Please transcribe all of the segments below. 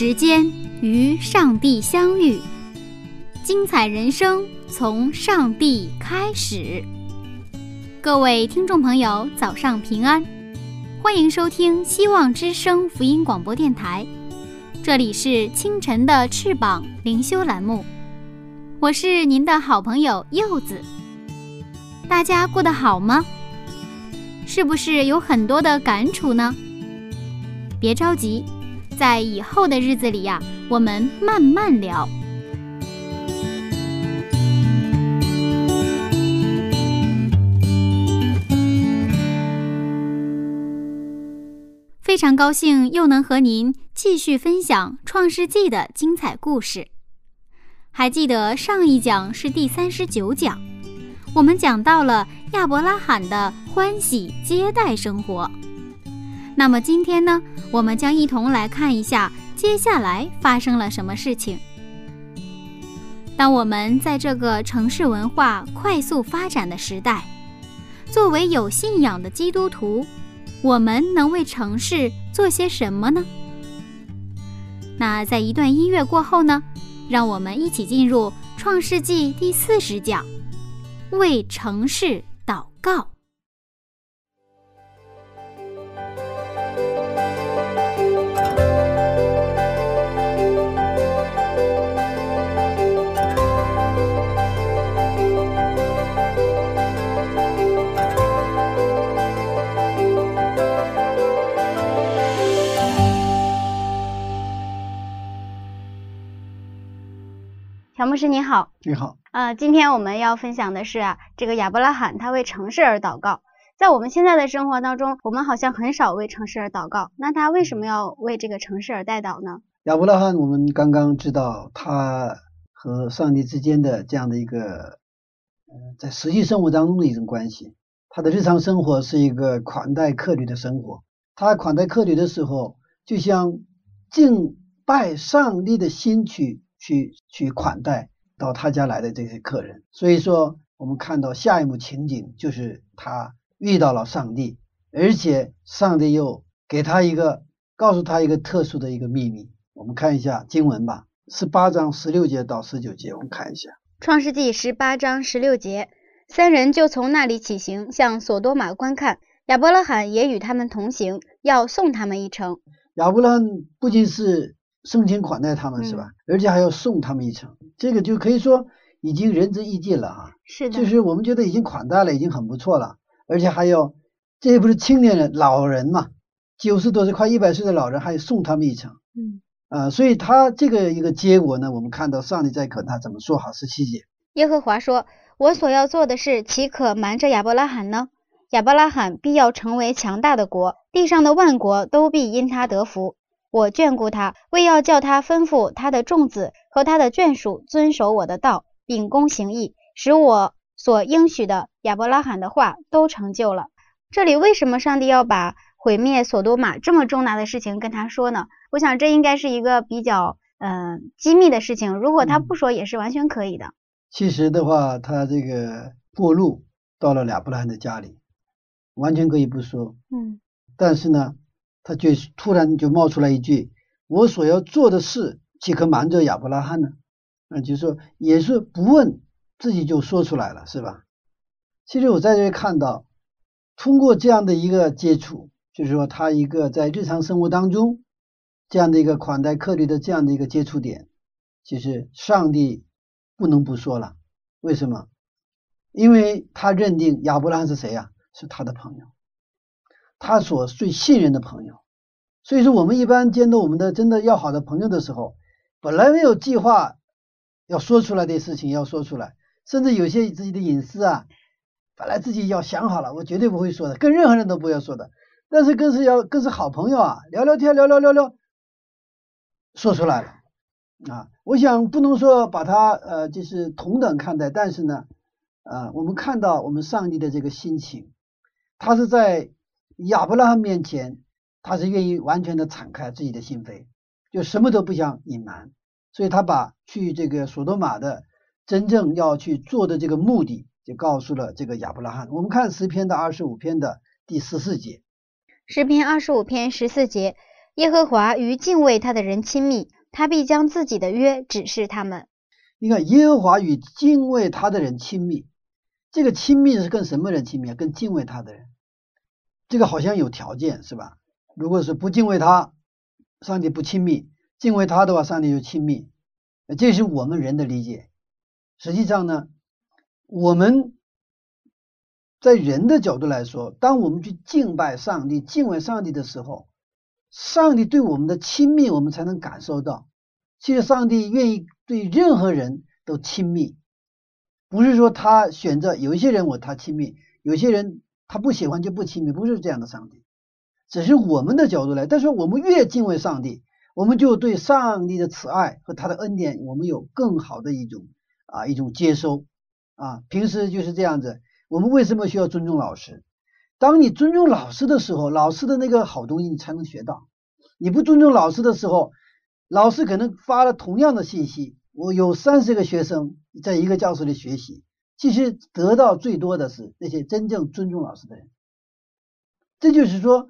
时间与上帝相遇，精彩人生从上帝开始。各位听众朋友，早上平安，欢迎收听希望之声福音广播电台，这里是清晨的翅膀灵修栏目，我是您的好朋友柚子。大家过得好吗？是不是有很多的感触呢？别着急。在以后的日子里呀，我们慢慢聊。非常高兴又能和您继续分享《创世纪》的精彩故事。还记得上一讲是第三十九讲，我们讲到了亚伯拉罕的欢喜接待生活。那么今天呢，我们将一同来看一下接下来发生了什么事情。当我们在这个城市文化快速发展的时代，作为有信仰的基督徒，我们能为城市做些什么呢？那在一段音乐过后呢，让我们一起进入《创世纪》第四十讲，为城市祷告。乔牧师你好，你好。呃，今天我们要分享的是啊，这个亚伯拉罕他为城市而祷告。在我们现在的生活当中，我们好像很少为城市而祷告。那他为什么要为这个城市而代祷呢？亚伯拉罕，我们刚刚知道他和上帝之间的这样的一个，呃，在实际生活当中的一种关系。他的日常生活是一个款待客旅的生活。他款待客旅的时候，就像敬拜上帝的心去。去去款待到他家来的这些客人，所以说我们看到下一幕情景就是他遇到了上帝，而且上帝又给他一个告诉他一个特殊的一个秘密。我们看一下经文吧，十八章十六节到十九节，我们看一下《创世纪》十八章十六节，三人就从那里起行，向索多玛观看，亚伯拉罕也与他们同行，要送他们一程。亚伯拉罕不仅是。盛情款待他们是吧？而且还要送他们一程，这个就可以说已经仁至义尽了啊。是的，就是我们觉得已经款待了，已经很不错了。而且还有，这些不是青年人、老人嘛？九十多岁、快一百岁的老人，还送他们一程。嗯啊，所以他这个一个结果呢，我们看到上帝在可他怎么说？好十七节，耶和华说：“我所要做的事，岂可瞒着亚伯拉罕呢？亚伯拉罕必要成为强大的国，地上的万国都必因他得福。”我眷顾他，为要叫他吩咐他的众子和他的眷属遵守我的道，秉公行义，使我所应许的亚伯拉罕的话都成就了。这里为什么上帝要把毁灭索多玛这么重大的事情跟他说呢？我想这应该是一个比较嗯机密的事情，如果他不说也是完全可以的。其实的话，他这个过路到了亚伯拉罕的家里，完全可以不说。嗯，但是呢。他就突然就冒出来一句：“我所要做的事，岂可瞒着亚伯拉罕呢？”啊，就是说，也是不问自己就说出来了，是吧？其实我在这看到，通过这样的一个接触，就是说他一个在日常生活当中这样的一个款待客旅的这样的一个接触点，其实上帝不能不说了。为什么？因为他认定亚伯拉罕是谁呀？是他的朋友。他所最信任的朋友，所以说我们一般见到我们的真的要好的朋友的时候，本来没有计划要说出来的事情要说出来，甚至有些自己的隐私啊，本来自己要想好了，我绝对不会说的，跟任何人都不要说的。但是更是要更是好朋友啊，聊聊天，聊聊聊聊，说出来了啊。我想不能说把他呃就是同等看待，但是呢，啊，我们看到我们上帝的这个心情，他是在亚伯拉罕面前，他是愿意完全的敞开自己的心扉，就什么都不想隐瞒，所以他把去这个索多玛的真正要去做的这个目的，就告诉了这个亚伯拉罕。我们看诗篇的二十五篇的第十四节。诗篇二十五篇十四节：耶和华与敬畏他的人亲密，他必将自己的约指示他们。你看，耶和华与敬畏他的人亲密，这个亲密是跟什么人亲密啊？跟敬畏他的人。这个好像有条件是吧？如果是不敬畏他，上帝不亲密；敬畏他的话，上帝就亲密。这是我们人的理解。实际上呢，我们。在人的角度来说，当我们去敬拜上帝、敬畏上帝的时候，上帝对我们的亲密，我们才能感受到。其实，上帝愿意对任何人都亲密，不是说他选择有一些人我他亲密，有些人他不喜欢就不亲密，不是这样的。上帝只是我们的角度来，但是我们越敬畏上帝，我们就对上帝的慈爱和他的恩典，我们有更好的一种啊一种接收啊。平时就是这样子。我们为什么需要尊重老师？当你尊重老师的时候，老师的那个好东西你才能学到。你不尊重老师的时候，老师可能发了同样的信息，我有三十个学生在一个教室里学习，其实得到最多的是那些真正尊重老师的人。这就是说，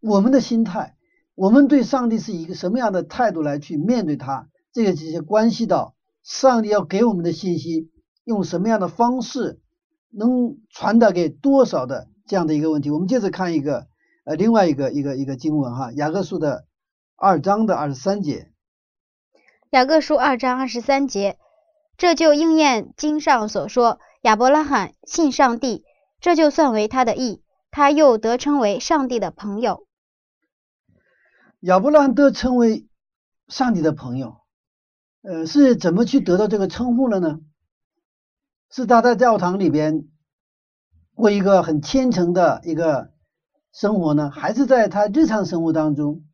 我们的心态，我们对上帝是一个什么样的态度来去面对他，这个直接关系到上帝要给我们的信息用什么样的方式。能传达给多少的这样的一个问题？我们接着看一个呃另外一个一个一个经文哈，雅各书的二章的二十三节。雅各书二章二十三节，这就应验经上所说：亚伯拉罕信上帝，这就算为他的义，他又得称为上帝的朋友。亚伯拉罕得称为上帝的朋友，呃，是怎么去得到这个称呼了呢？是他在教堂里边过一个很虔诚的一个生活呢，还是在他日常生活当中，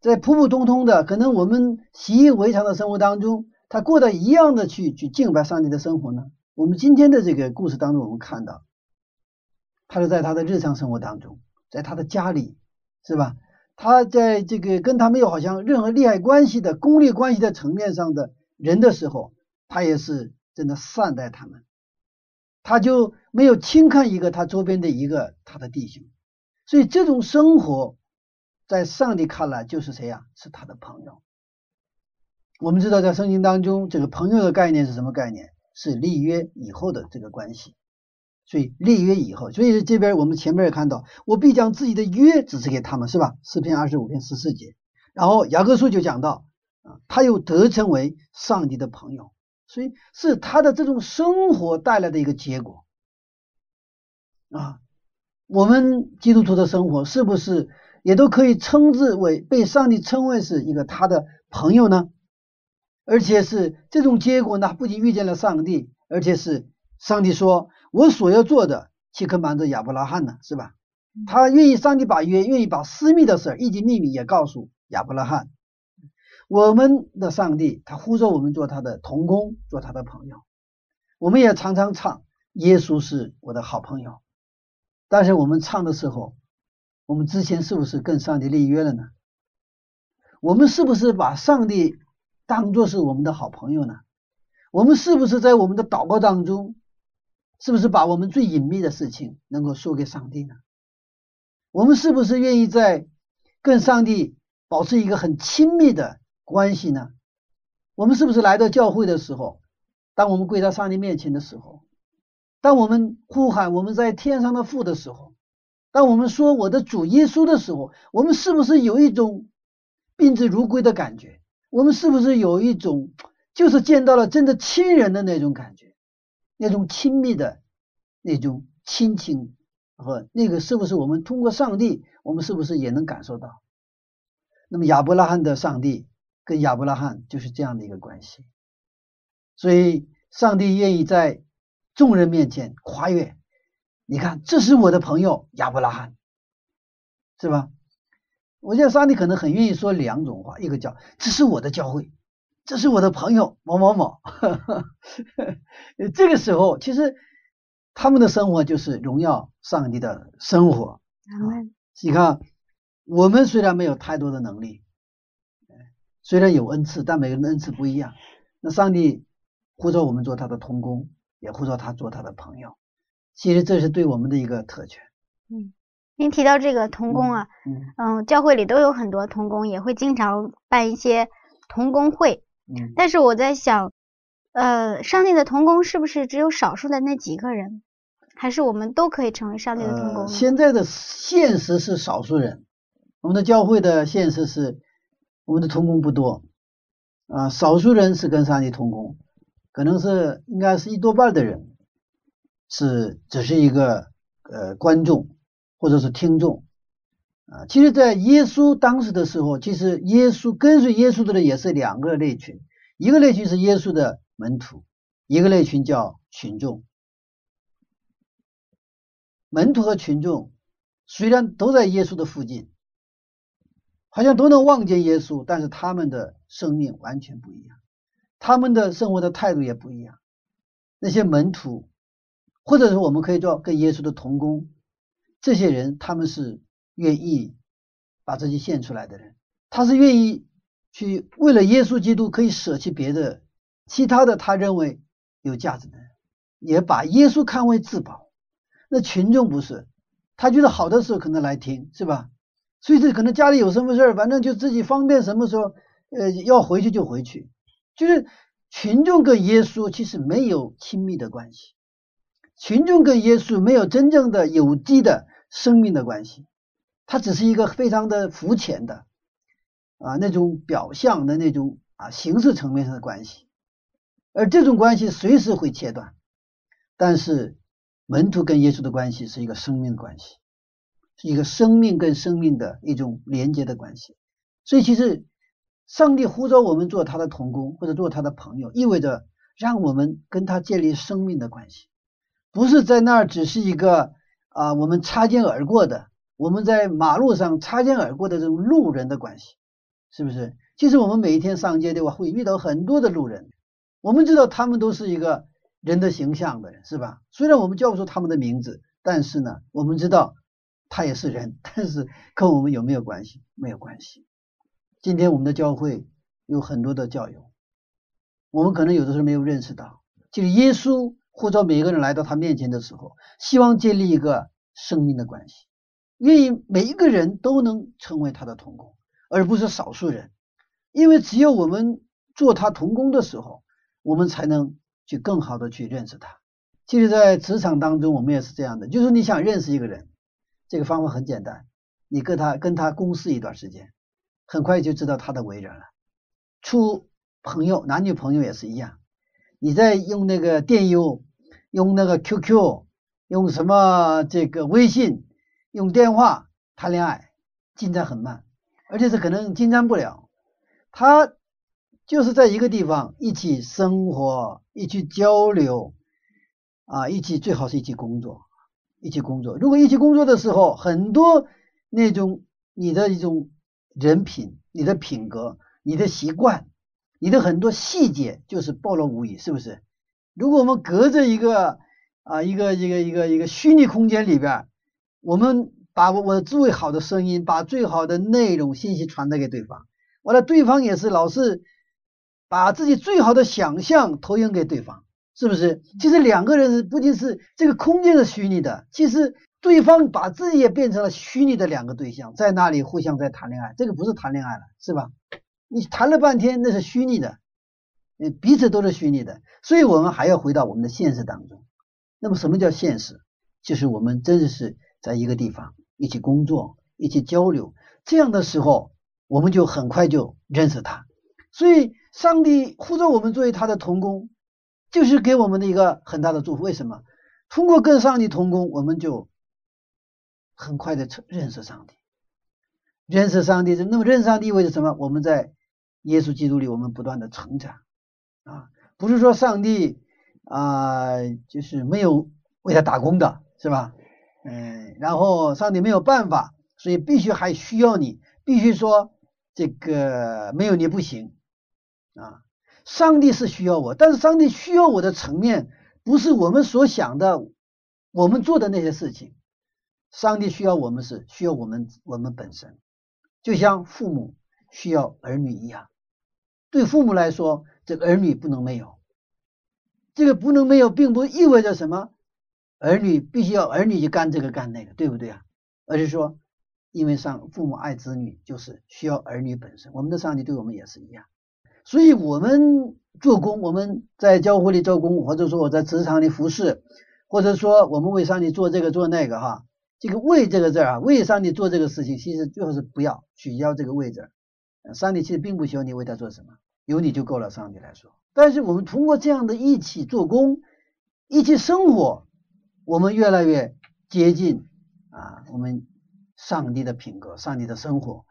在普普通通的可能我们习以为常的生活当中，他过得一样的去去敬拜上帝的生活呢？我们今天的这个故事当中，我们看到，他是在他的日常生活当中，在他的家里，是吧？他在这个跟他没有好像任何利害关系的功利关系的层面上的人的时候，他也是。真的善待他们，他就没有轻看一个他周边的一个他的弟兄，所以这种生活在上帝看来就是谁呀？是他的朋友。我们知道在圣经当中，这个朋友的概念是什么概念？是立约以后的这个关系。所以立约以后，所以这边我们前面也看到，我必将自己的约指示给他们，是吧？诗篇二十五篇十四节。然后雅各书就讲到啊，他又得称为上帝的朋友。所以是他的这种生活带来的一个结果啊。我们基督徒的生活是不是也都可以称之为被上帝称为是一个他的朋友呢？而且是这种结果呢，不仅遇见了上帝，而且是上帝说：“我所要做的，岂可瞒着亚伯拉罕呢？”是吧？他愿意，上帝把约，愿意把私密的事以及秘密也告诉亚伯拉罕。我们的上帝，他呼召我们做他的同工，做他的朋友。我们也常常唱“耶稣是我的好朋友”，但是我们唱的时候，我们之前是不是跟上帝立约了呢？我们是不是把上帝当做是我们的好朋友呢？我们是不是在我们的祷告当中，是不是把我们最隐秘的事情能够说给上帝呢？我们是不是愿意在跟上帝保持一个很亲密的？关系呢？我们是不是来到教会的时候，当我们跪在上帝面前的时候，当我们呼喊我们在天上的父的时候，当我们说我的主耶稣的时候，我们是不是有一种宾至如归的感觉？我们是不是有一种就是见到了真的亲人的那种感觉，那种亲密的那种亲情和那个是不是我们通过上帝，我们是不是也能感受到？那么亚伯拉罕的上帝。跟亚伯拉罕就是这样的一个关系，所以上帝愿意在众人面前跨越。你看，这是我的朋友亚伯拉罕，是吧？我觉得上帝可能很愿意说两种话，一个叫这是我的教会，这是我的朋友某某某。这个时候，其实他们的生活就是荣耀上帝的生活。你看，我们虽然没有太多的能力，虽然有恩赐，但每个人的恩赐不一样。那上帝呼召我们做他的同工，也呼召他做他的朋友。其实这是对我们的一个特权。嗯，您提到这个童工啊，嗯，教会里都有很多童工，也会经常办一些童工会。嗯，但是我在想，呃，上帝的童工是不是只有少数的那几个人，还是我们都可以成为上帝的童工？现在的现实是少数人，我们的教会的现实是我们的童工不多啊，少数人是跟上帝同工，可能是应该是一多半的人。是只是一个呃观众或者是听众啊，其实，在耶稣当时的时候，其实耶稣跟随耶稣的人也是两个类群，一个类群是耶稣的门徒，一个类群叫群众。门徒和群众虽然都在耶稣的附近，好像都能望见耶稣，但是他们的生命完全不一样，他们的生活的态度也不一样。那些门徒。或者是我们可以做跟耶稣的同工，这些人他们是愿意把自己献出来的人，他是愿意去为了耶稣基督可以舍弃别的其他的他认为有价值的人，也把耶稣看为至宝。那群众不是，他觉得好的时候可能来听，是吧？所以这可能家里有什么事儿，反正就自己方便什么时候呃要回去就回去，就是群众跟耶稣其实没有亲密的关系。群众跟耶稣没有真正的有机的生命的关系，它只是一个非常的肤浅的啊那种表象的那种啊形式层面上的关系，而这种关系随时会切断。但是门徒跟耶稣的关系是一个生命的关系，是一个生命跟生命的一种连接的关系。所以其实上帝呼召我们做他的同工或者做他的朋友，意味着让我们跟他建立生命的关系。不是在那儿只是一个啊，我们擦肩而过的，我们在马路上擦肩而过的这种路人的关系，是不是？其实我们每一天上街的话，会遇到很多的路人，我们知道他们都是一个人的形象的人，是吧？虽然我们叫不出他们的名字，但是呢，我们知道他也是人，但是跟我们有没有关系？没有关系。今天我们的教会有很多的教友，我们可能有的时候没有认识到，就是耶稣。呼召每一个人来到他面前的时候，希望建立一个生命的关系，愿意每一个人都能成为他的同工，而不是少数人。因为只有我们做他同工的时候，我们才能去更好的去认识他。其实，在职场当中，我们也是这样的，就是你想认识一个人，这个方法很简单，你跟他跟他共事一段时间，很快就知道他的为人了。处朋友，男女朋友也是一样。你在用那个电邮，用那个 QQ，用什么这个微信，用电话谈恋爱，进展很慢，而且是可能进展不了。他就是在一个地方一起生活，一起交流，啊，一起最好是一起工作，一起工作。如果一起工作的时候，很多那种你的一种人品、你的品格、你的习惯。你的很多细节就是暴露无遗，是不是？如果我们隔着一个啊一个一个一个一个虚拟空间里边，我们把我我最好的声音，把最好的内容信息传达给对方，完了对方也是老是把自己最好的想象投影给对方，是不是？其实两个人不仅是这个空间是虚拟的，其实对方把自己也变成了虚拟的两个对象，在那里互相在谈恋爱，这个不是谈恋爱了，是吧？你谈了半天，那是虚拟的，彼此都是虚拟的，所以我们还要回到我们的现实当中。那么，什么叫现实？就是我们真的是在一个地方一起工作、一起交流，这样的时候，我们就很快就认识他。所以，上帝呼召我们作为他的同工，就是给我们的一个很大的祝福。为什么？通过跟上帝同工，我们就很快的认识上帝，认识上帝。那么，认识上帝意味着什么？我们在耶稣基督里，我们不断的成长啊，不是说上帝啊，就是没有为他打工的，是吧？嗯，然后上帝没有办法，所以必须还需要你，必须说这个没有你不行啊。上帝是需要我，但是上帝需要我的层面不是我们所想的，我们做的那些事情。上帝需要我们是需要我们我们本身，就像父母需要儿女一样。对父母来说，这个儿女不能没有。这个不能没有，并不意味着什么，儿女必须要儿女去干这个干那个，对不对啊？而是说，因为上父母爱子女，就是需要儿女本身。我们的上帝对我们也是一样，所以我们做工，我们在教会里做工，或者说我在职场里服侍，或者说我们为上帝做这个做那个，哈，这个为这个字啊，为上帝做这个事情，其实最后是不要取消这个位置。上帝其实并不需要你为他做什么，有你就够了。上帝来说。但是我们通过这样的一起做工，一起生活，我们越来越接近啊，我们上帝的品格、上帝的生活。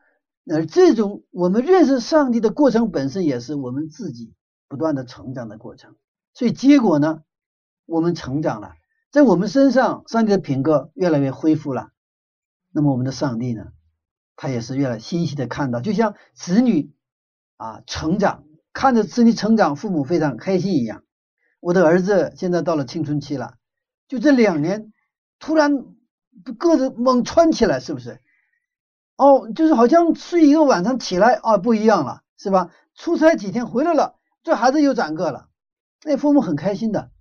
而这种我们认识上帝的过程本身，也是我们自己不断的成长的过程。所以结果呢，我们成长了，在我们身上，上帝的品格越来越恢复了。那么我们的上帝呢，他也是越来欣喜的看到，就像子女啊成长。看着子女成长，父母非常开心一样。我的儿子现在到了青春期了，就这两年，突然个子猛窜起来，是不是？哦，就是好像睡一个晚上起来啊，不一样了，是吧？出差几天回来了，这孩子又长个了，那父母很开心的，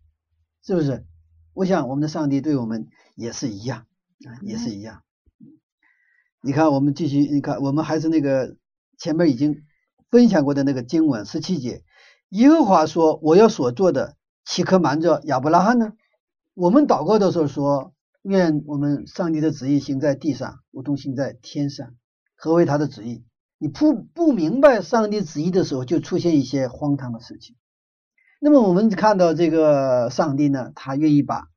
是不是？我想我们的上帝对我们也是一样啊，也是一样。你看，我们继续，你看，我们还是那个前面已经。分享过的那个经文十七节，耶和华说：“我要所做的，岂可瞒着亚伯拉罕呢？”我们祷告的时候说：“愿我们上帝的旨意行在地上，如同行在天上。”何为他的旨意？你不不明白上帝旨意的时候，就出现一些荒唐的事情。那么我们看到这个上帝呢，他愿意把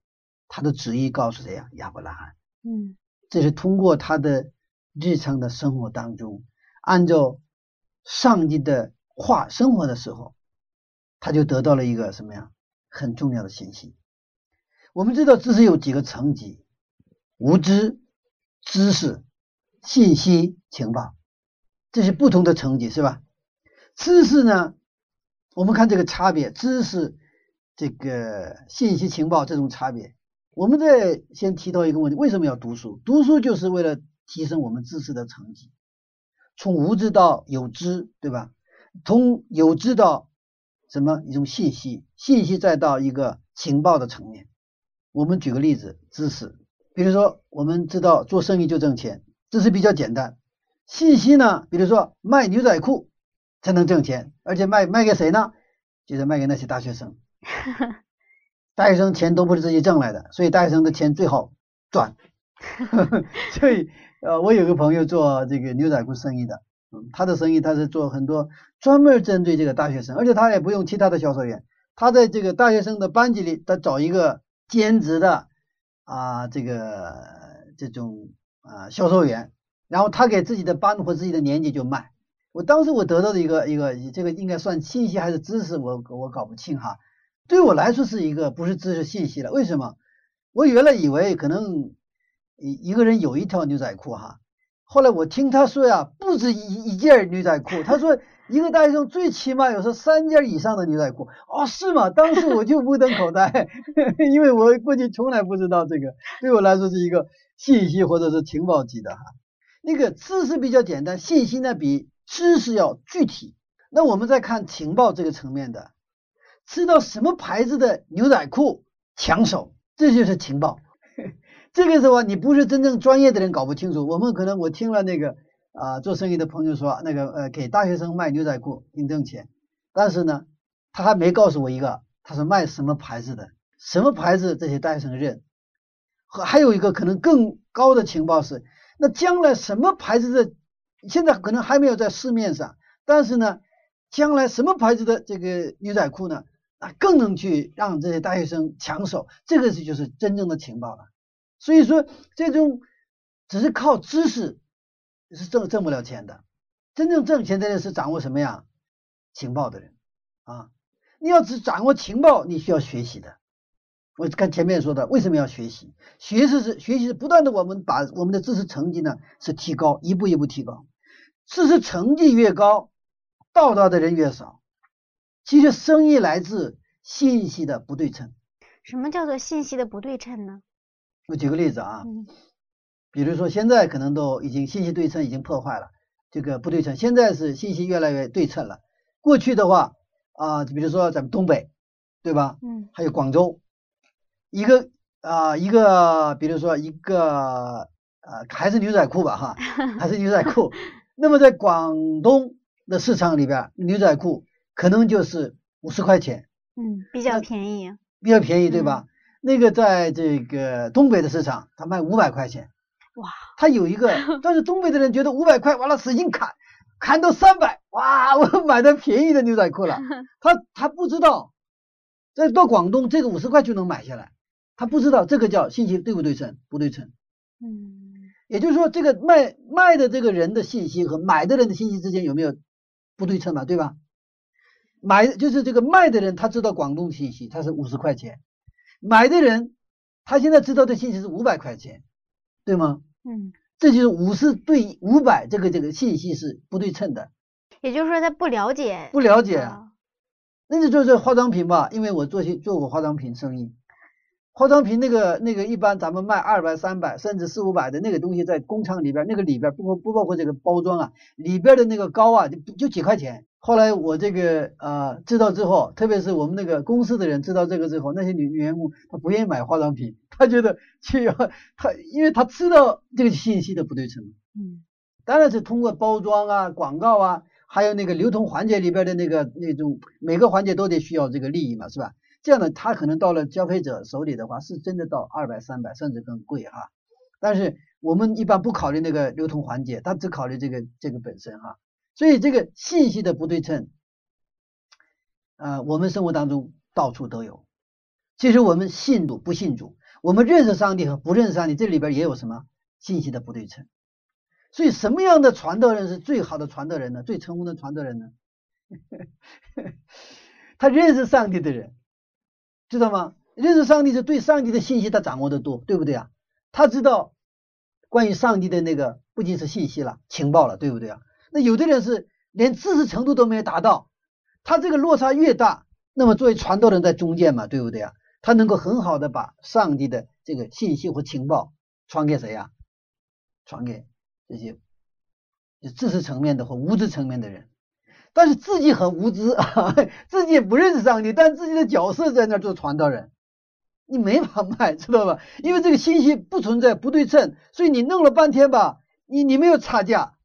他的旨意告诉谁呀？亚伯拉罕。嗯，这是通过他的日常的生活当中，按照。上帝的话生活的时候，他就得到了一个什么呀？很重要的信息。我们知道知识有几个层级：无知、知识、信息、情报，这是不同的层级，是吧？知识呢？我们看这个差别，知识、这个信息、情报这种差别。我们再先提到一个问题：为什么要读书？读书就是为了提升我们知识的层级。从无知到有知，对吧？从有知到什么一种信息，信息再到一个情报的层面。我们举个例子，知识，比如说我们知道做生意就挣钱，知识比较简单。信息呢，比如说卖牛仔裤才能挣钱，而且卖卖给谁呢？就是卖给那些大学生。大学生钱都不是自己挣来的，所以大学生的钱最好赚。所以。呃，我有个朋友做这个牛仔裤生意的，嗯，他的生意他是做很多专门针对这个大学生，而且他也不用其他的销售员，他在这个大学生的班级里，他找一个兼职的啊，这个这种啊销售员，然后他给自己的班或自己的年级就卖。我当时我得到的一个一个这个应该算信息还是知识，我我搞不清哈。对我来说是一个不是知识信息了，为什么？我原来以为可能。一一个人有一条牛仔裤哈，后来我听他说呀，不止一一件牛仔裤。他说一个大学生最起码有是三件以上的牛仔裤。哦，是吗？当时我就目瞪口呆，因为我过去从来不知道这个，对我来说是一个信息或者是情报级的哈。那个知识比较简单，信息呢比知识要具体。那我们再看情报这个层面的，知道什么牌子的牛仔裤抢手，这就是情报。这个时候你不是真正专业的人搞不清楚。我们可能我听了那个啊做生意的朋友说，那个呃给大学生卖牛仔裤挺挣钱，但是呢他还没告诉我一个他是卖什么牌子的，什么牌子这些大学生认。和还有一个可能更高的情报是，那将来什么牌子的现在可能还没有在市面上，但是呢将来什么牌子的这个牛仔裤呢啊更能去让这些大学生抢手，这个是就是真正的情报了。所以说，这种只是靠知识是挣挣不了钱的。真正挣钱的人是掌握什么呀？情报的人啊。你要只掌握情报，你需要学习的。我看前面说的，为什么要学习？学习是学习是不断的，我们把我们的知识成绩呢是提高，一步一步提高。知识成绩越高，到达的人越少。其实生意来自信息的不对称。什么叫做信息的不对称呢？我举个例子啊，比如说现在可能都已经信息对称已经破坏了，这个不对称。现在是信息越来越对称了。过去的话啊，比如说咱们东北，对吧？嗯。还有广州，一个啊一个，比如说一个呃还是牛仔裤吧哈，还是牛仔裤。那么在广东的市场里边，牛仔裤可能就是五十块钱。嗯，比较便宜。比较便宜，对吧？那个在这个东北的市场，他卖五百块钱。哇！他有一个，但是东北的人觉得五百块完了，使劲砍，砍到三百，哇！我买的便宜的牛仔裤了。他他不知道，在到广东这个五十块就能买下来，他不知道这个叫信息对不对称？不对称。嗯。也就是说，这个卖卖的这个人的信息和买的人的信息之间有没有不对称嘛？对吧？买就是这个卖的人，他知道广东信息，他是五十块钱；买的人，他现在知道的信息是五百块钱，对吗？嗯，这就是五十对五百，这个这个信息是不对称的。也就是说，他不了解，不了解。那就做这化妆品吧，因为我做些做过化妆品生意。化妆品那个那个一般咱们卖二百三百甚至四五百的那个东西，在工厂里边那个里边不不包括这个包装啊，里边的那个膏啊就就几块钱。后来我这个呃知道之后，特别是我们那个公司的人知道这个之后，那些女女员工她不愿意买化妆品，她觉得去要她，因为她知道这个信息的不对称。嗯，当然是通过包装啊、广告啊，还有那个流通环节里边的那个那种每个环节都得需要这个利益嘛，是吧？这样的他可能到了消费者手里的话，是真的到二百、三百甚至更贵哈。但是我们一般不考虑那个流通环节，他只考虑这个这个本身哈。所以这个信息的不对称，呃，我们生活当中到处都有。其实我们信主不信主，我们认识上帝和不认识上帝，这里边也有什么信息的不对称。所以什么样的传道人是最好的传道人呢？最成功的传道人呢？他认识上帝的人，知道吗？认识上帝是对上帝的信息他掌握的多，对不对啊？他知道关于上帝的那个不仅是信息了，情报了，对不对啊？那有的人是连知识程度都没有达到，他这个落差越大，那么作为传道人在中间嘛，对不对啊？他能够很好的把上帝的这个信息和情报传给谁呀？传给这些知识层面的或无知层面的人，但是自己很无知啊，自己也不认识上帝，但自己的角色在那做传道人，你没法卖，知道吧？因为这个信息不存在不对称，所以你弄了半天吧，你你没有差价。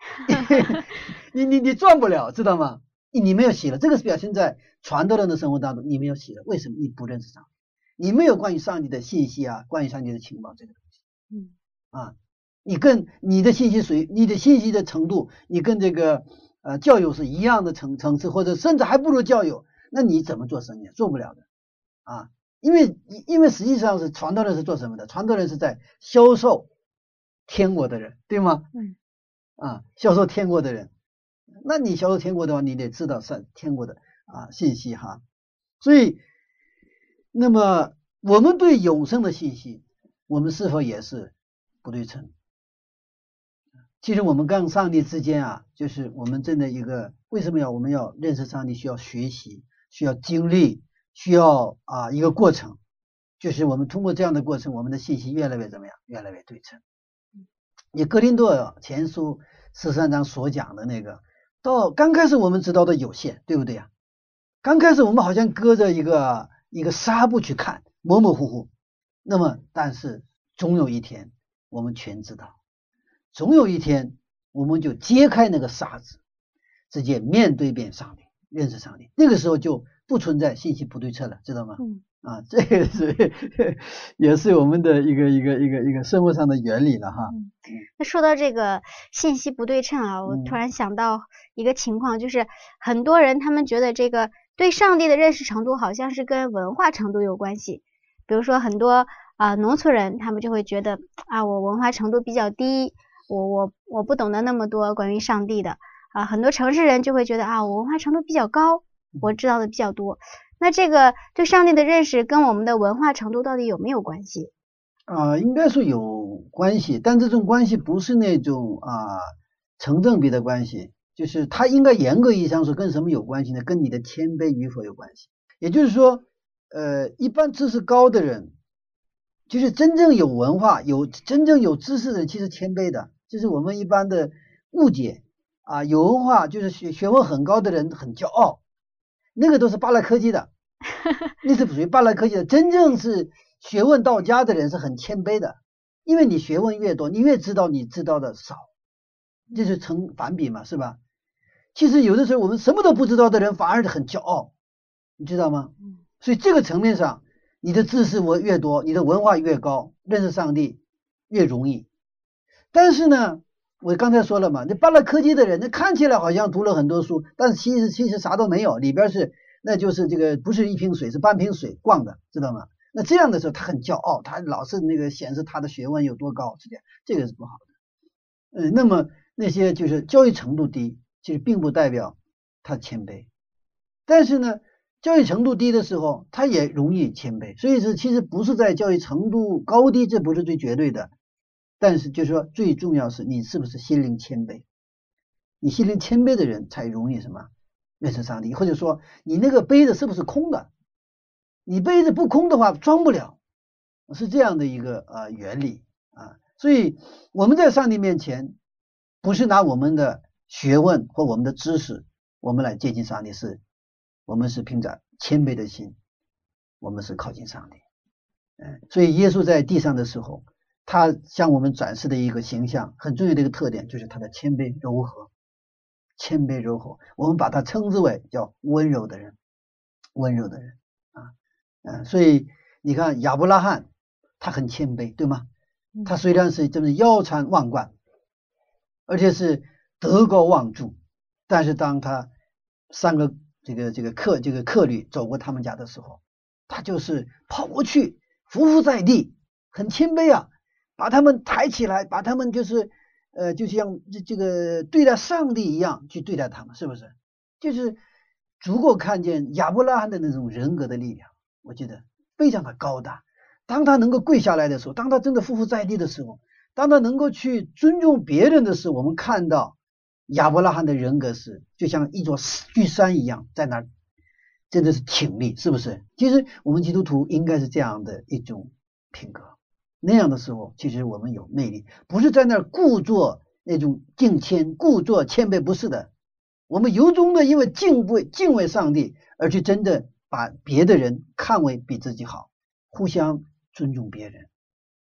你 你你赚不了，知道吗？你你没有喜乐，这个是表现在传道人的生活当中，你没有喜乐，为什么？你不认识上帝，你没有关于上帝的信息啊，关于上帝的情报这个东西。嗯啊，你跟你的信息水，你的信息的程度，你跟这个呃教友是一样的层层次，或者甚至还不如教友，那你怎么做生意？做不了的啊，因为因为实际上是传道人是做什么的？传道人是在销售天国的人，对吗？嗯。啊，销售天国的人，那你销售天国的话，你得知道上天国的啊信息哈。所以，那么我们对永生的信息，我们是否也是不对称？其实我们跟上帝之间啊，就是我们真的一个为什么要我们要认识上帝，需要学习，需要经历，需要啊一个过程，就是我们通过这样的过程，我们的信息越来越怎么样，越来越对称。你格林多前书十三章所讲的那个，到刚开始我们知道的有限，对不对呀？刚开始我们好像隔着一个一个纱布去看，模模糊糊。那么，但是总有一天我们全知道，总有一天我们就揭开那个纱子，直接面对面上帝，认识上帝。那个时候就不存在信息不对称了，知道吗？嗯。啊，这个是 也是我们的一个一个一个一个生活上的原理了哈。那说到这个信息不对称啊，我突然想到一个情况，就是很多人他们觉得这个对上帝的认识程度好像是跟文化程度有关系。比如说很多啊农村人，他们就会觉得啊我文化程度比较低，我我我不懂得那么多关于上帝的啊。很多城市人就会觉得啊我文化程度比较高我知道的比较多。那这个对上帝的认识跟我们的文化程度到底有没有关系？啊，应该说有关系，但这种关系不是那种啊成正比的关系，就是它应该严格意义上说跟什么有关系呢？跟你的谦卑与否有关系。也就是说，呃，一般知识高的人，就是真正有文化、有真正有知识的人，其实谦卑的，这是我们一般的误解啊。有文化就是学学问很高的人很骄傲，那个都是巴拉科技的，那是属于巴拉科技的。真正是。学问到家的人是很谦卑的，因为你学问越多，你越知道你知道的少，这是成反比嘛，是吧？其实有的时候我们什么都不知道的人反而是很骄傲，你知道吗？所以这个层面上，你的知识我越多，你的文化越高，认识上帝越容易。但是呢，我刚才说了嘛，那办了科技的人，那看起来好像读了很多书，但是其实其实啥都没有，里边是那就是这个不是一瓶水，是半瓶水灌的，知道吗？那这样的时候，他很骄傲，他老是那个显示他的学问有多高，是这样，这个是不好的。嗯，那么那些就是教育程度低，其实并不代表他谦卑。但是呢，教育程度低的时候，他也容易谦卑。所以说，其实不是在教育程度高低，这不是最绝对的。但是就是说，最重要是你是不是心灵谦卑。你心灵谦卑的人才容易什么认识上帝，或者说你那个杯子是不是空的？你杯子不空的话，装不了，是这样的一个呃原理啊。所以我们在上帝面前，不是拿我们的学问或我们的知识，我们来接近上帝，是我们是凭着谦卑的心，我们是靠近上帝。嗯，所以耶稣在地上的时候，他向我们展示的一个形象，很重要的一个特点，就是他的谦卑柔和，谦卑柔和，我们把他称之为叫温柔的人，温柔的人啊。嗯，所以你看亚伯拉罕，他很谦卑，对吗？他虽然是这么腰缠万贯，而且是德高望重，但是当他三个这个这个客这个客旅走过他们家的时候，他就是跑过去，匍匐在地，很谦卑啊，把他们抬起来，把他们就是呃，就像这这个对待上帝一样去对待他们，是不是？就是足够看见亚伯拉罕的那种人格的力量。我觉得非常的高大。当他能够跪下来的时候，当他真的匍匐在地的时候，当他能够去尊重别人的时候，我们看到亚伯拉罕的人格是就像一座巨山一样，在那儿真的是挺立，是不是？其实我们基督徒应该是这样的一种品格。那样的时候，其实我们有魅力，不是在那儿故作那种敬谦、故作谦卑，不是的。我们由衷的因为敬畏、敬畏上帝而去真的。把别的人看为比自己好，互相尊重别人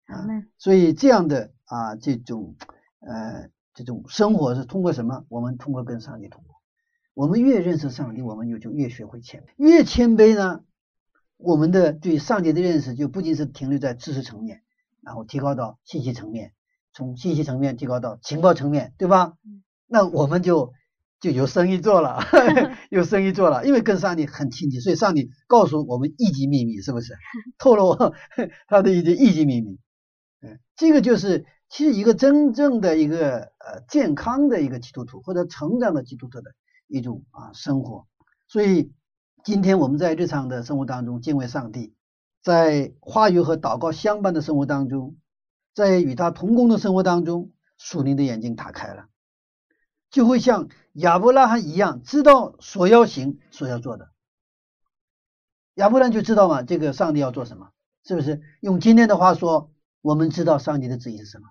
啊，所以这样的啊这种呃这种生活是通过什么？我们通过跟上帝通过。我们越认识上帝，我们就就越学会谦卑。越谦卑呢，我们的对上帝的认识就不仅是停留在知识层面，然后提高到信息层面，从信息层面提高到情报层面，对吧？那我们就。就有生意做了，有生意做了，因为跟上帝很亲近，所以上帝告诉我们一级秘密，是不是？透露 他的一些一级秘密。嗯，这个就是其实一个真正的一个呃健康的一个基督徒或者成长的基督徒的一种啊生活。所以今天我们在日常的生活当中敬畏上帝，在话语和祷告相伴的生活当中，在与他同工的生活当中，属灵的眼睛打开了。就会像亚伯拉罕一样，知道所要行、所要做的。亚伯拉罕就知道嘛，这个上帝要做什么，是不是？用今天的话说，我们知道上帝的旨意是什么。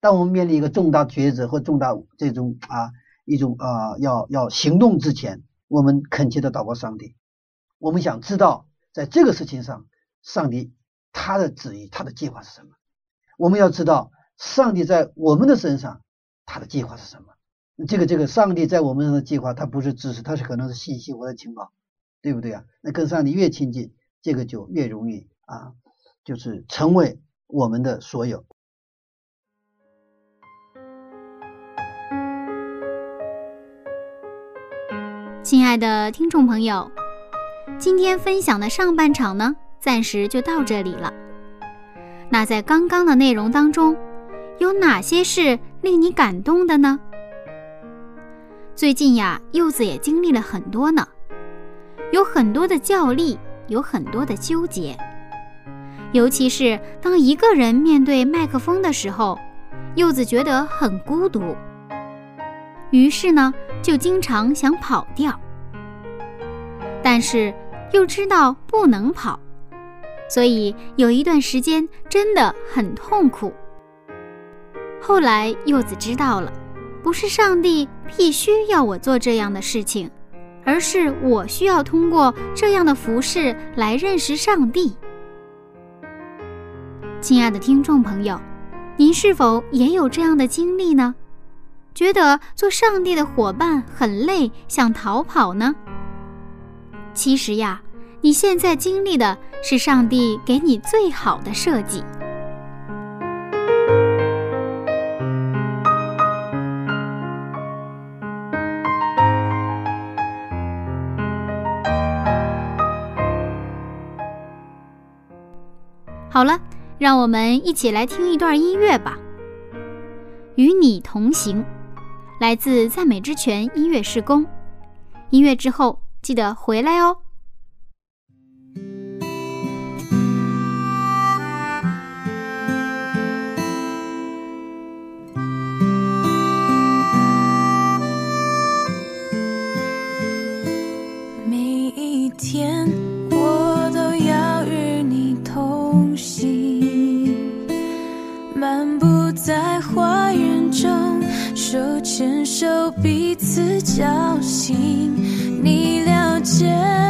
当我们面临一个重大抉择或重大这种啊一种啊要要行动之前，我们恳切的祷告上帝。我们想知道，在这个事情上，上帝他的旨意、他的计划是什么？我们要知道，上帝在我们的身上，他的计划是什么？这个这个上帝在我们上的计划，他不是知识，他是可能是信息或者情报，对不对啊？那跟上帝越亲近，这个就越容易啊，就是成为我们的所有。亲爱的听众朋友，今天分享的上半场呢，暂时就到这里了。那在刚刚的内容当中，有哪些是令你感动的呢？最近呀，柚子也经历了很多呢。有很多的较力，有很多的纠结。尤其是当一个人面对麦克风的时候，柚子觉得很孤独。于是呢，就经常想跑掉，但是又知道不能跑，所以有一段时间真的很痛苦。后来柚子知道了，不是上帝必须要我做这样的事情，而是我需要通过这样的服饰来认识上帝。亲爱的听众朋友，您是否也有这样的经历呢？觉得做上帝的伙伴很累，想逃跑呢？其实呀，你现在经历的是上帝给你最好的设计。好了，让我们一起来听一段音乐吧，《与你同行》。来自赞美之泉音乐施工，音乐之后记得回来哦。每一天我都要与你同行，漫步在花园中。手牵手，彼此交心。你了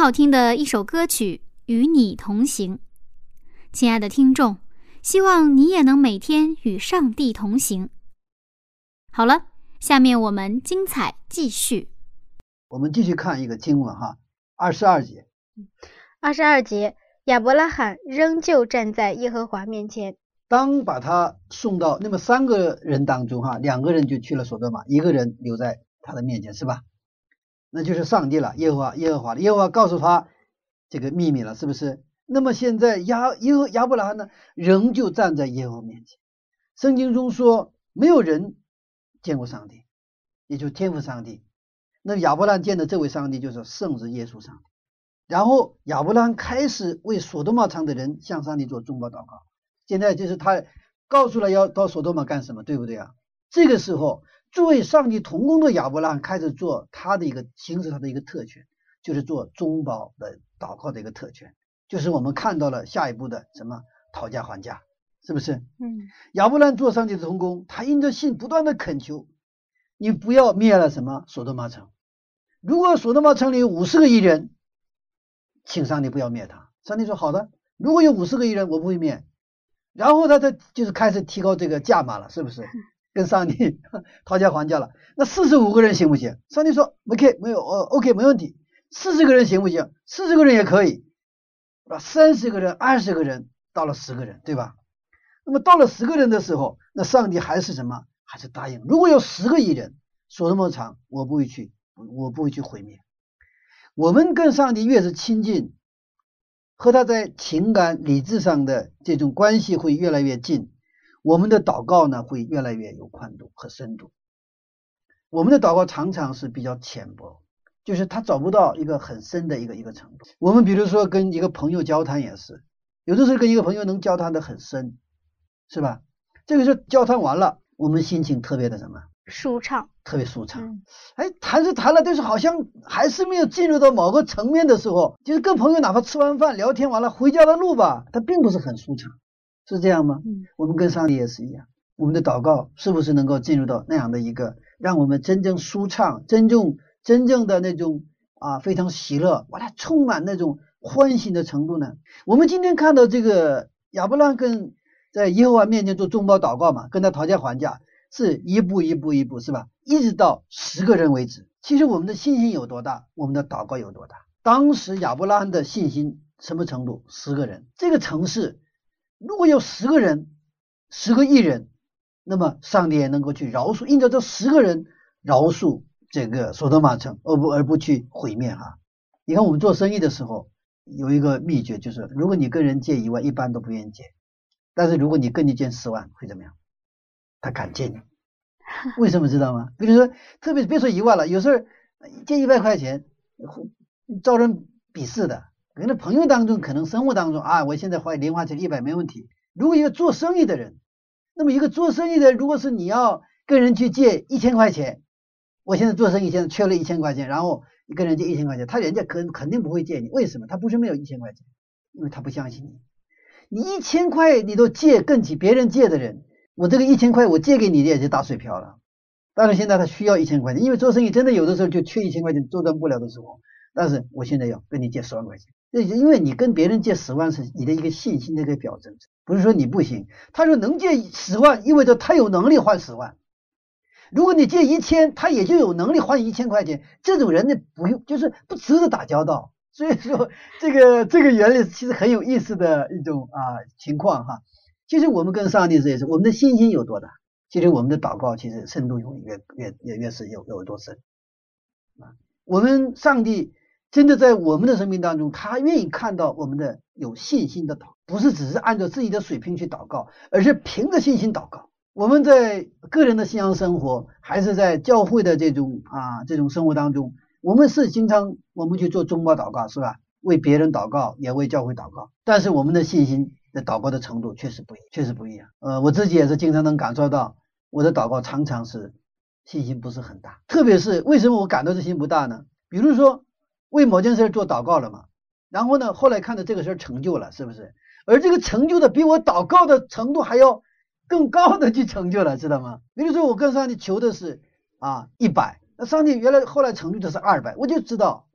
好听的一首歌曲《与你同行》，亲爱的听众，希望你也能每天与上帝同行。好了，下面我们精彩继续。我们继续看一个经文哈，二十二节，二十二节，亚伯拉罕仍旧站在耶和华面前。当把他送到那么三个人当中哈，两个人就去了所多玛，一个人留在他的面前是吧？那就是上帝了，耶和华，耶和华耶和华告诉他这个秘密了，是不是？那么现在亚耶和亚伯拉罕呢，仍旧站在耶和华面前。圣经中说，没有人见过上帝，也就天赋上帝。那亚伯拉罕见的这位上帝就是圣子耶稣上帝。然后亚伯拉罕开始为索多玛城的人向上帝做中保祷告。现在就是他告诉了要到索多玛干什么，对不对啊？这个时候，作为上帝同工的亚伯拉罕开始做他的一个行使他的一个特权，就是做中保的祷告的一个特权，就是我们看到了下一步的什么讨价还价。是不是？嗯，亚伯兰做上帝的同工，他因着信不断的恳求，你不要灭了什么索多玛城。如果索多玛城里有五十个艺人，请上帝不要灭他。上帝说好的，如果有五十个艺人，我不会灭。然后他他就是开始提高这个价码了，是不是？跟上帝 讨价还价了。那四十五个人行不行？上帝说 OK，没有哦，OK，没问题。四十个人行不行？四十个人也可以，啊，三十个人、二十个人，到了十个人，对吧？那么到了十个人的时候，那上帝还是什么？还是答应。如果有十个亿人，说那么长，我不会去，我不会去毁灭。我们跟上帝越是亲近，和他在情感、理智上的这种关系会越来越近，我们的祷告呢会越来越有宽度和深度。我们的祷告常常是比较浅薄，就是他找不到一个很深的一个一个程度。我们比如说跟一个朋友交谈也是，有的时候跟一个朋友能交谈的很深。是吧？这个时候交谈完了，我们心情特别的什么？舒畅，特别舒畅。哎，谈是谈了，但是好像还是没有进入到某个层面的时候，就是跟朋友哪怕吃完饭聊天完了，回家的路吧，他并不是很舒畅，是这样吗？嗯，我们跟上帝也是一样，我们的祷告是不是能够进入到那样的一个，让我们真正舒畅、真正真正的那种啊非常喜乐，哇，它充满那种欢喜的程度呢？我们今天看到这个亚伯拉跟。在耶和华面前做众包祷告嘛，跟他讨价还价，是一步一步一步，是吧？一直到十个人为止。其实我们的信心有多大，我们的祷告有多大。当时亚伯拉罕的信心什么程度？十个人，这个城市如果有十个人，十个亿人，那么上帝也能够去饶恕，因着这十个人饶恕这个索多玛城，而不而不去毁灭哈。你看我们做生意的时候有一个秘诀，就是如果你跟人借一万，一般都不愿意借。但是如果你跟你借十万会怎么样？他敢借你，为什么知道吗？比如说，特别别说一万了，有时候借一百块钱，招人鄙视的。人的朋友当中，可能生活当中啊，我现在花零花钱一百没问题。如果一个做生意的人，那么一个做生意的，如果是你要跟人去借一千块钱，我现在做生意现在缺了一千块钱，然后你跟人借一千块钱，他人家肯肯定不会借你，为什么？他不是没有一千块钱，因为他不相信你。你一千块你都借，更起别人借的人，我这个一千块我借给你的也就打水漂了。当然现在他需要一千块钱，因为做生意真的有的时候就缺一千块钱周转不了的时候。但是我现在要跟你借十万块钱，那因为你跟别人借十万是你的一个信心的一个表征，不是说你不行。他说能借十万，意味着他有能力还十万。如果你借一千，他也就有能力还一千块钱。这种人呢，不用就是不值得打交道。所以说，这个这个原理其实很有意思的一种啊情况哈。其实我们跟上帝这也是我们的信心有多大，其实我们的祷告其实深度越越越越越是有有多深啊。我们上帝真的在我们的生命当中，他愿意看到我们的有信心的祷，不是只是按照自己的水平去祷告，而是凭着信心祷告。我们在个人的信仰生活，还是在教会的这种啊这种生活当中。我们是经常我们去做中保祷告是吧？为别人祷告，也为教会祷告。但是我们的信心的祷告的程度确实不一，确实不一样。呃，我自己也是经常能感受到，我的祷告常常是信心不是很大。特别是为什么我感到这信不大呢？比如说为某件事做祷告了嘛，然后呢，后来看到这个事儿成就了，是不是？而这个成就的比我祷告的程度还要更高的去成就了，知道吗？比如说我跟上帝求的是啊一百。那上帝原来后来成就的是二百，我就知道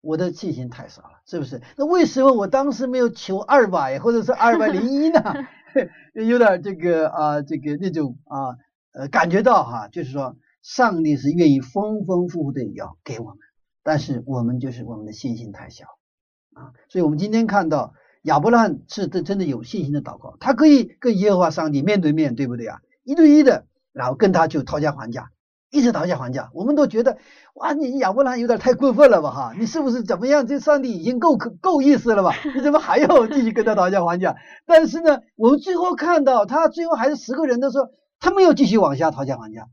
我的信心太少了，是不是？那为什么我当时没有求二百或者是二百零一呢？有点这个啊，这个那种啊呃感觉到哈，就是说上帝是愿意丰丰富富的要给我们，但是我们就是我们的信心太小啊，所以我们今天看到亚伯拉罕是真真的有信心的祷告，他可以跟耶和华上帝面对面对不对啊？一对一的，然后跟他就讨价还价。一直讨价还价。我们都觉得，哇，你亚伯拉罕有点太过分了吧？哈，你是不是怎么样？这上帝已经够够意思了吧？你怎么还要继续跟他讨价还价？但是呢，我们最后看到他最后还是十个人的时候，他没有继续往下讨价还价。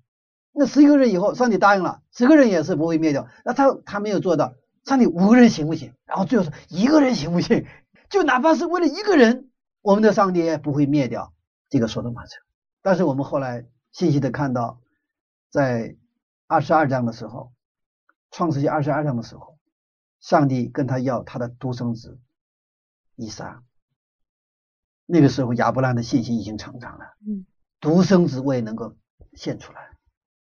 那十一个人以后，上帝答应了，十个人也是不会灭掉。那他他没有做到，上帝五个人行不行？然后最后说一个人行不行？就哪怕是为了一个人，我们的上帝也不会灭掉这个索多玛城。但是我们后来细细的看到，在二十二章的时候，创世纪二十二章的时候，上帝跟他要他的独生子以撒。那个时候亚伯拉罕的信心已经成长了，嗯，独生子我也能够献出来，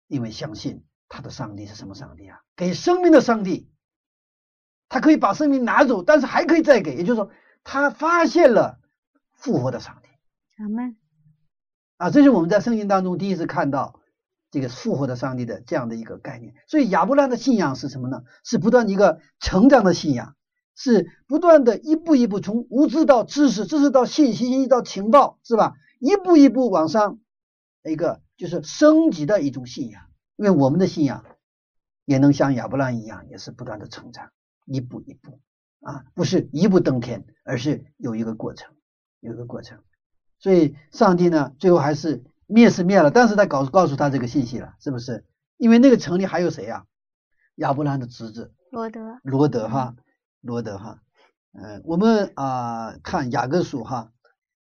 因为相信他的上帝是什么上帝啊？给生命的上帝，他可以把生命拿走，但是还可以再给，也就是说，他发现了复活的上帝。阿门。啊，这是我们在圣经当中第一次看到这个复活的上帝的这样的一个概念。所以亚伯兰的信仰是什么呢？是不断一个成长的信仰，是不断的一步一步从无知到知识，知识到信息，信息到情报，是吧？一步一步往上一个就是升级的一种信仰。因为我们的信仰也能像亚伯拉一样，也是不断的成长，一步一步啊，不是一步登天，而是有一个过程，有一个过程。所以上帝呢，最后还是灭是灭了，但是他告告诉他这个信息了，是不是？因为那个城里还有谁呀？亚伯兰的侄子罗德，罗德哈，罗德哈，嗯，我们啊看雅各书哈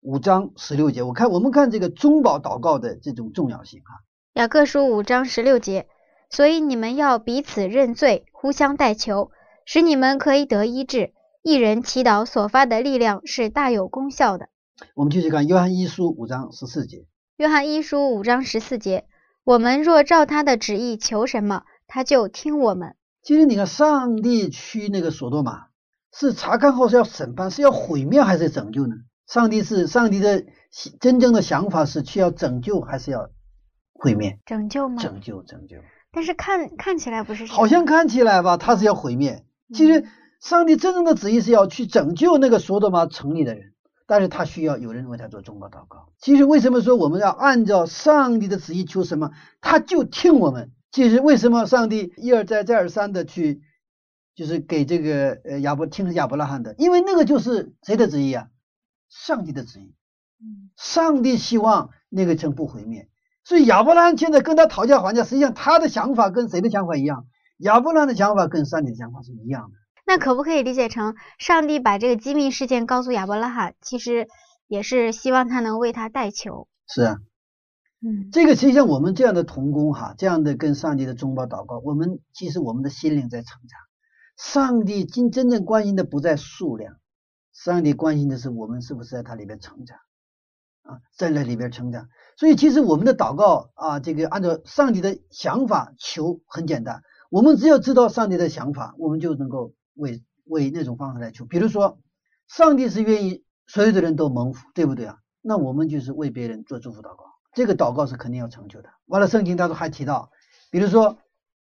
五章十六节，我看我们看这个中保祷告的这种重要性哈。雅各书五章十六节，所以你们要彼此认罪，互相代求，使你们可以得医治。一人祈祷所发的力量是大有功效的。我们继续看约翰一书五章十四节。约翰一书五章十四节，我们若照他的旨意求什么，他就听我们。今天你看，上帝去那个索多玛，是查看后是要审判，是要毁灭还是拯救呢？上帝是上帝的真正的想法是去要拯救还是要毁灭？拯救吗？拯救，拯救。但是看看起来不是，好像看起来吧，他是要毁灭。其实上帝真正的旨意是要去拯救那个索多玛城里的人。但是他需要有人为他做中保祷告。其实为什么说我们要按照上帝的旨意求什么，他就听我们。其实为什么上帝一而再再而三的去，就是给这个呃亚伯听亚伯拉罕的，因为那个就是谁的旨意啊？上帝的旨意。嗯，上帝希望那个城不毁灭，所以亚伯拉罕现在跟他讨价还价，实际上他的想法跟谁的想法一样？亚伯拉罕的想法跟上帝的想法是一样的。那可不可以理解成，上帝把这个机密事件告诉亚伯拉罕，其实也是希望他能为他代求？是啊，嗯，这个实际上我们这样的童工哈，这样的跟上帝的中保祷告，我们其实我们的心灵在成长。上帝真真正关心的不在数量，上帝关心的是我们是不是在他里边成长啊，在那里边成长。所以其实我们的祷告啊，这个按照上帝的想法求很简单，我们只要知道上帝的想法，我们就能够。为为那种方式来求，比如说，上帝是愿意所有的人都蒙福，对不对啊？那我们就是为别人做祝福祷告，这个祷告是肯定要成就的。完了，圣经当中还提到，比如说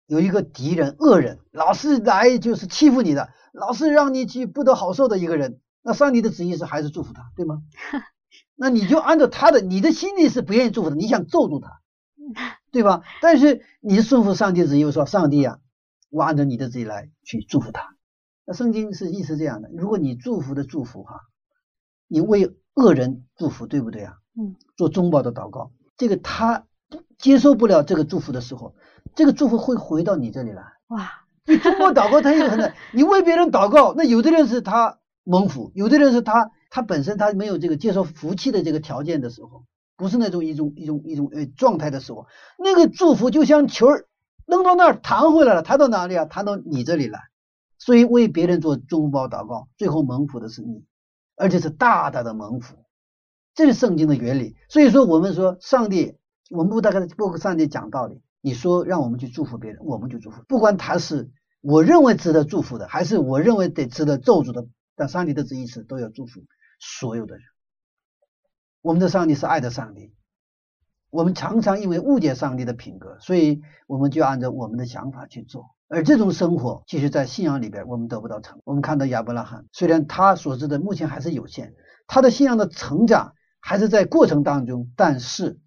有一个敌人、恶人，老是来就是欺负你的，老是让你去不得好受的一个人，那上帝的旨意是还是祝福他，对吗？那你就按照他的，你的心里是不愿意祝福他，你想咒住他，对吧？但是你顺服上帝旨意，说上帝啊，我按照你的旨意来去祝福他。那圣经是意思这样的：如果你祝福的祝福哈，你为恶人祝福，对不对啊？嗯。做中保的祷告，这个他接受不了这个祝福的时候，这个祝福会回到你这里来。哇！你中保祷告，他也可能你为别人祷告，那有的人是他蒙福，有的人是他他本身他没有这个接受福气的这个条件的时候，不是那种一种一种一种呃状态的时候，那个祝福就像球扔到那儿弹回来了，弹到哪里啊？弹到你这里来。所以为别人做中保祷告，最后蒙福的是你，而且是大大的蒙福，这是圣经的原理。所以说，我们说上帝，我们不大概不跟上帝讲道理。你说让我们去祝福别人，我们就祝福，不管他是我认为值得祝福的，还是我认为得值得咒诅的，但上帝的旨意是都要祝福所有的人。我们的上帝是爱的上帝，我们常常因为误解上帝的品格，所以我们就按照我们的想法去做。而这种生活，其实，在信仰里边，我们得不到成。我们看到亚伯拉罕，虽然他所知的目前还是有限，他的信仰的成长还是在过程当中。但是，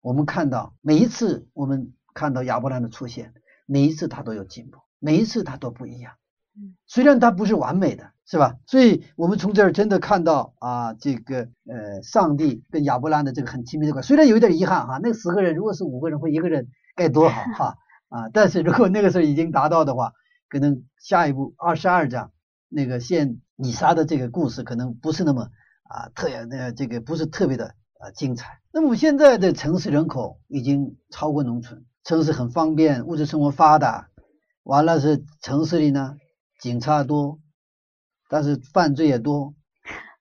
我们看到每一次我们看到亚伯拉罕的出现，每一次他都有进步，每一次他都不一样嗯。虽然他不是完美的，是吧？所以我们从这儿真的看到啊，这个呃，上帝跟亚伯拉的这个很亲密的关系。虽然有一点遗憾哈，那十个人如果是五个人或一个人该多好哈啊！但是如果那个时候已经达到的话，可能下一步二十二章那个献以撒的这个故事可能不是那么啊特呃这个不是特别的啊精彩。那么现在的城市人口已经超过农村，城市很方便，物质生活发达，完了是城市里呢警察多，但是犯罪也多，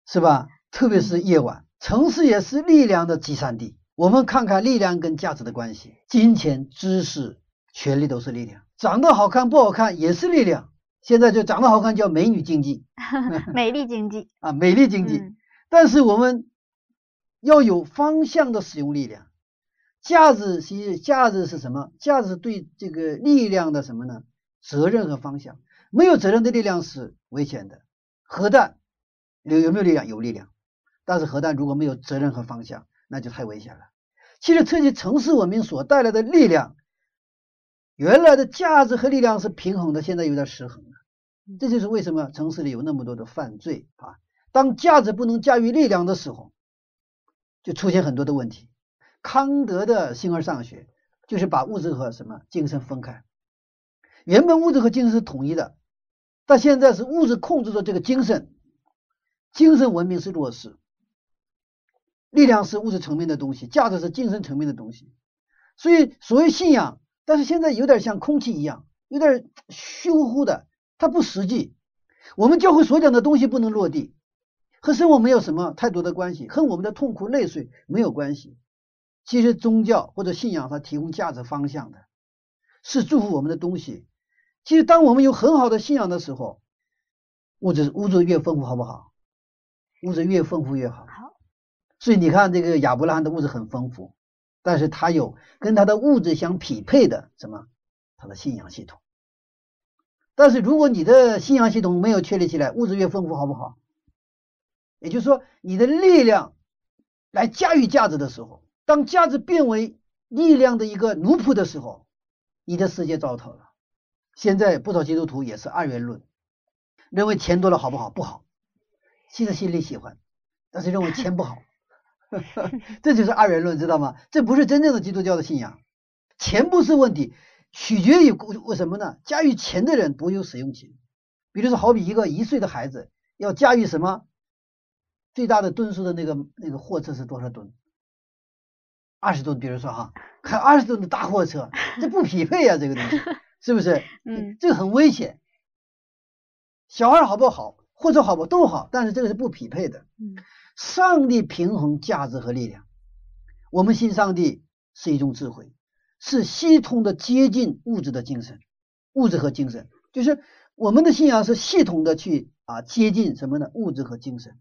是吧？特别是夜晚，城市也是力量的集散地。我们看看力量跟价值的关系，金钱、知识、权力都是力量，长得好看不好看也是力量。现在就长得好看叫美女经济 美丽经济，啊，美丽经济。嗯但是我们要有方向的使用力量。价值是价值是什么？价值是对这个力量的什么呢？责任和方向。没有责任的力量是危险的。核弹有有没有力量？有力量。但是核弹如果没有责任和方向，那就太危险了。其实这些城市文明所带来的力量，原来的价值和力量是平衡的，现在有点失衡了。这就是为什么城市里有那么多的犯罪啊。当价值不能驾驭力量的时候，就出现很多的问题。康德的形而上学就是把物质和什么精神分开。原本物质和精神是统一的，但现在是物质控制着这个精神，精神文明是弱势，力量是物质层面的东西，价值是精神层面的东西。所以所谓信仰，但是现在有点像空气一样，有点虚乎乎的，它不实际。我们教会所讲的东西不能落地。和生活没有什么太多的关系，和我们的痛苦泪水没有关系。其实宗教或者信仰它提供价值方向的，是祝福我们的东西。其实当我们有很好的信仰的时候，物质物质越丰富好不好？物质越丰富越好。好。所以你看这个亚伯拉罕的物质很丰富，但是他有跟他的物质相匹配的什么？他的信仰系统。但是如果你的信仰系统没有确立起来，物质越丰富好不好？也就是说，你的力量来驾驭价值的时候，当价值变为力量的一个奴仆的时候，你的世界糟透了。现在不少基督徒也是二元论，认为钱多了好不好？不好，其实心里喜欢，但是认为钱不好，这就是二元论，知道吗？这不是真正的基督教的信仰。钱不是问题，取决于为什么呢？驾驭钱的人不会使用钱。比如说，好比一个一岁的孩子要驾驭什么？最大的吨数的那个那个货车是多少吨？二十吨，比如说哈，开二十吨的大货车，这不匹配呀、这个东西是不是？嗯，这个很危险。小孩好不好，或者好不好都好，但是这个是不匹配的。嗯，上帝平衡价值和力量，我们信上帝是一种智慧，是系统的接近物质的精神，物质和精神，就是我们的信仰是系统的去啊接近什么呢？物质和精神。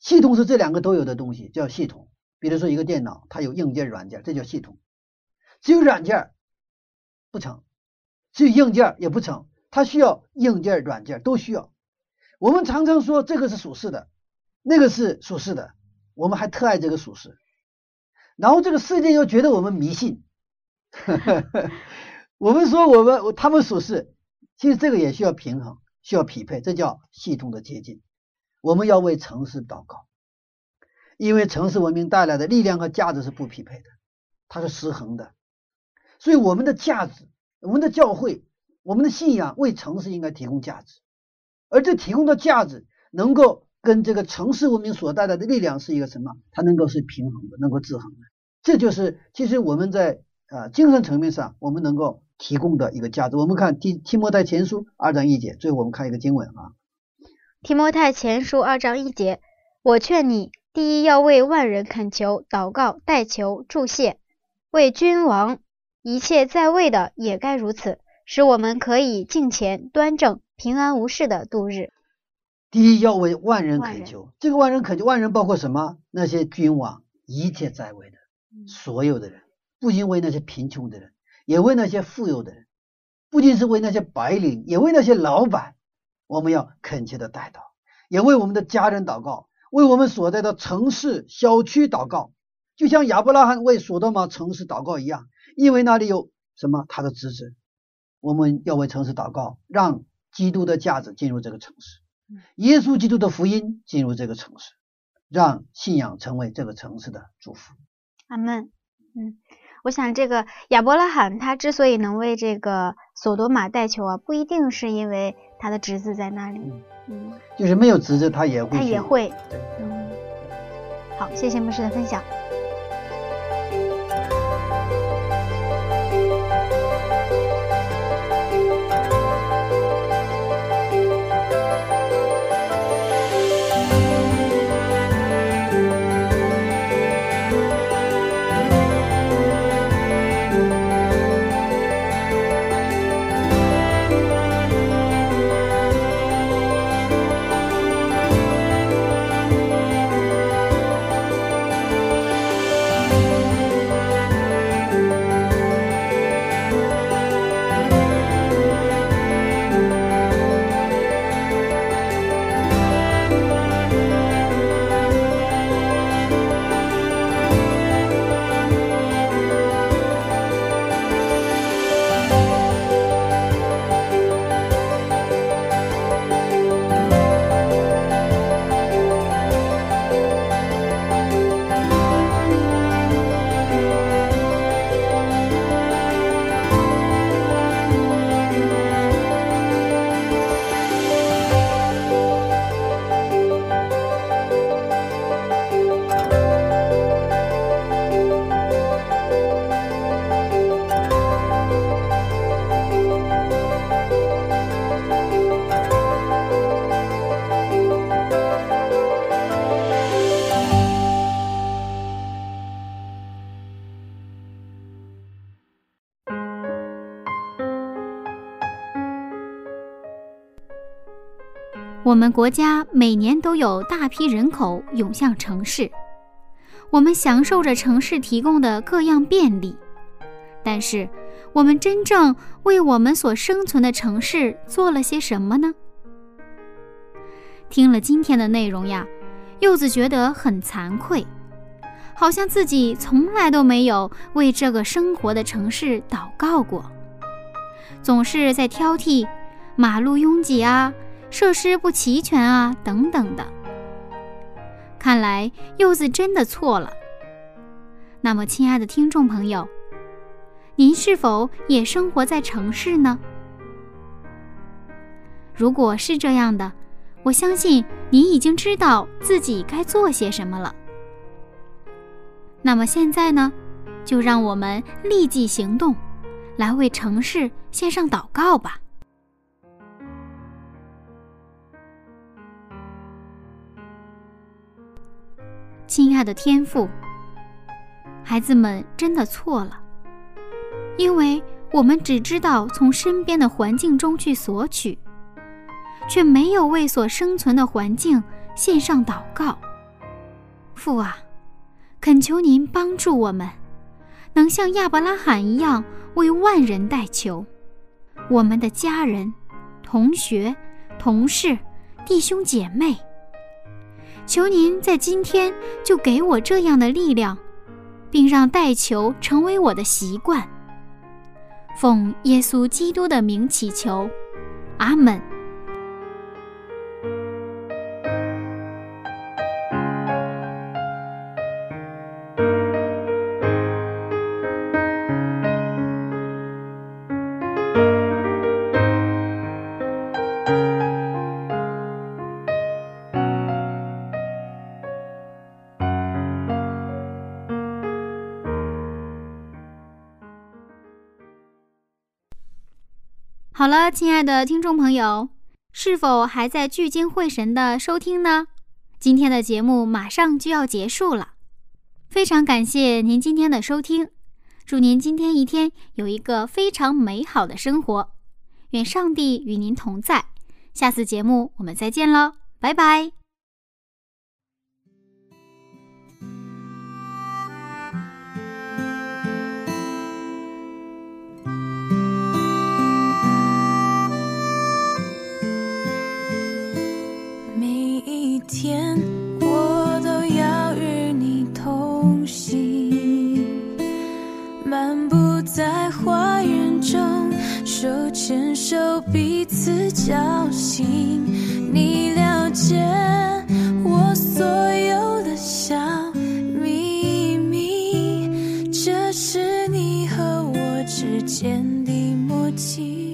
系统是这两个都有的东西，叫系统。比如说一个电脑，它有硬件、软件，这叫系统。只有软件不成，只有硬件也不成，它需要硬件、软件都需要。我们常常说这个是属实的，那个是属实的，我们还特爱这个属实。然后这个世界又觉得我们迷信，我们说我们他们属实，其实这个也需要平衡，需要匹配，这叫系统的接近。我们要为城市祷告，因为城市文明带来的力量和价值是不匹配的，它是失衡的。所以我们的价值、我们的教会、我们的信仰为城市应该提供价值，而这提供的价值能够跟这个城市文明所带来的力量是一个什么？它能够是平衡的，能够制衡的。这就是其实我们在呃精神层面上我们能够提供的一个价值。我们看提提摩太前书二章一节，最后我们看一个经文啊。提摩太前书二章一节，我劝你，第一要为万人恳求、祷告、代求、祝谢，为君王一切在位的也该如此，使我们可以敬虔、端正、平安无事的度日。第一要为万人恳求，这个万人恳求，万人包括什么？那些君王，一切在位的嗯所有的人，不仅为那些贫穷的人，也为那些富有的人，不仅是为那些白领，也为那些老板。我们要恳切的带祷，也为我们的家人祷告，为我们所在的城市、小区祷告，就像亚伯拉罕为所多玛城市祷告一样，因为那里有什么？他的侄子。我们要为城市祷告，让基督的价值进入这个城市，耶稣基督的福音进入这个城市，让信仰成为这个城市的祝福。阿门。嗯，我想这个亚伯拉罕他之所以能为这个索多玛带球啊，不一定是因为他的侄子在那里，嗯，就是没有侄子他也会，他也会，对，嗯。好，谢谢牧师的分享。我们国家每年都有大批人口涌向城市，我们享受着城市提供的各样便利，但是我们真正为我们所生存的城市做了些什么呢？听了今天的内容呀，柚子觉得很惭愧，好像自己从来都没有为这个生活的城市祷告过，总是在挑剔马路拥挤啊。设施不齐全啊，等等的。看来柚子真的错了。那么，亲爱的听众朋友，您是否也生活在城市呢？如果是这样的，我相信您已经知道自己该做些什么了。那么现在呢，就让我们立即行动，来为城市献上祷告吧。亲爱的天父，孩子们真的错了，因为我们只知道从身边的环境中去索取，却没有为所生存的环境献上祷告。父啊，恳求您帮助我们，能像亚伯拉罕一样为万人代求，我们的家人、同学、同事、弟兄姐妹。求您在今天就给我这样的力量，并让带球成为我的习惯。奉耶稣基督的名祈求，阿门。好了，亲爱的听众朋友，是否还在聚精会神的收听呢？今天的节目马上就要结束了，非常感谢您今天的收听，祝您今天一天有一个非常美好的生活，愿上帝与您同在。下次节目我们再见喽，拜拜。天我都要与你同行漫步在花园中手牵手彼此交心。你了解我所有的小秘密这是你和我之间的默契。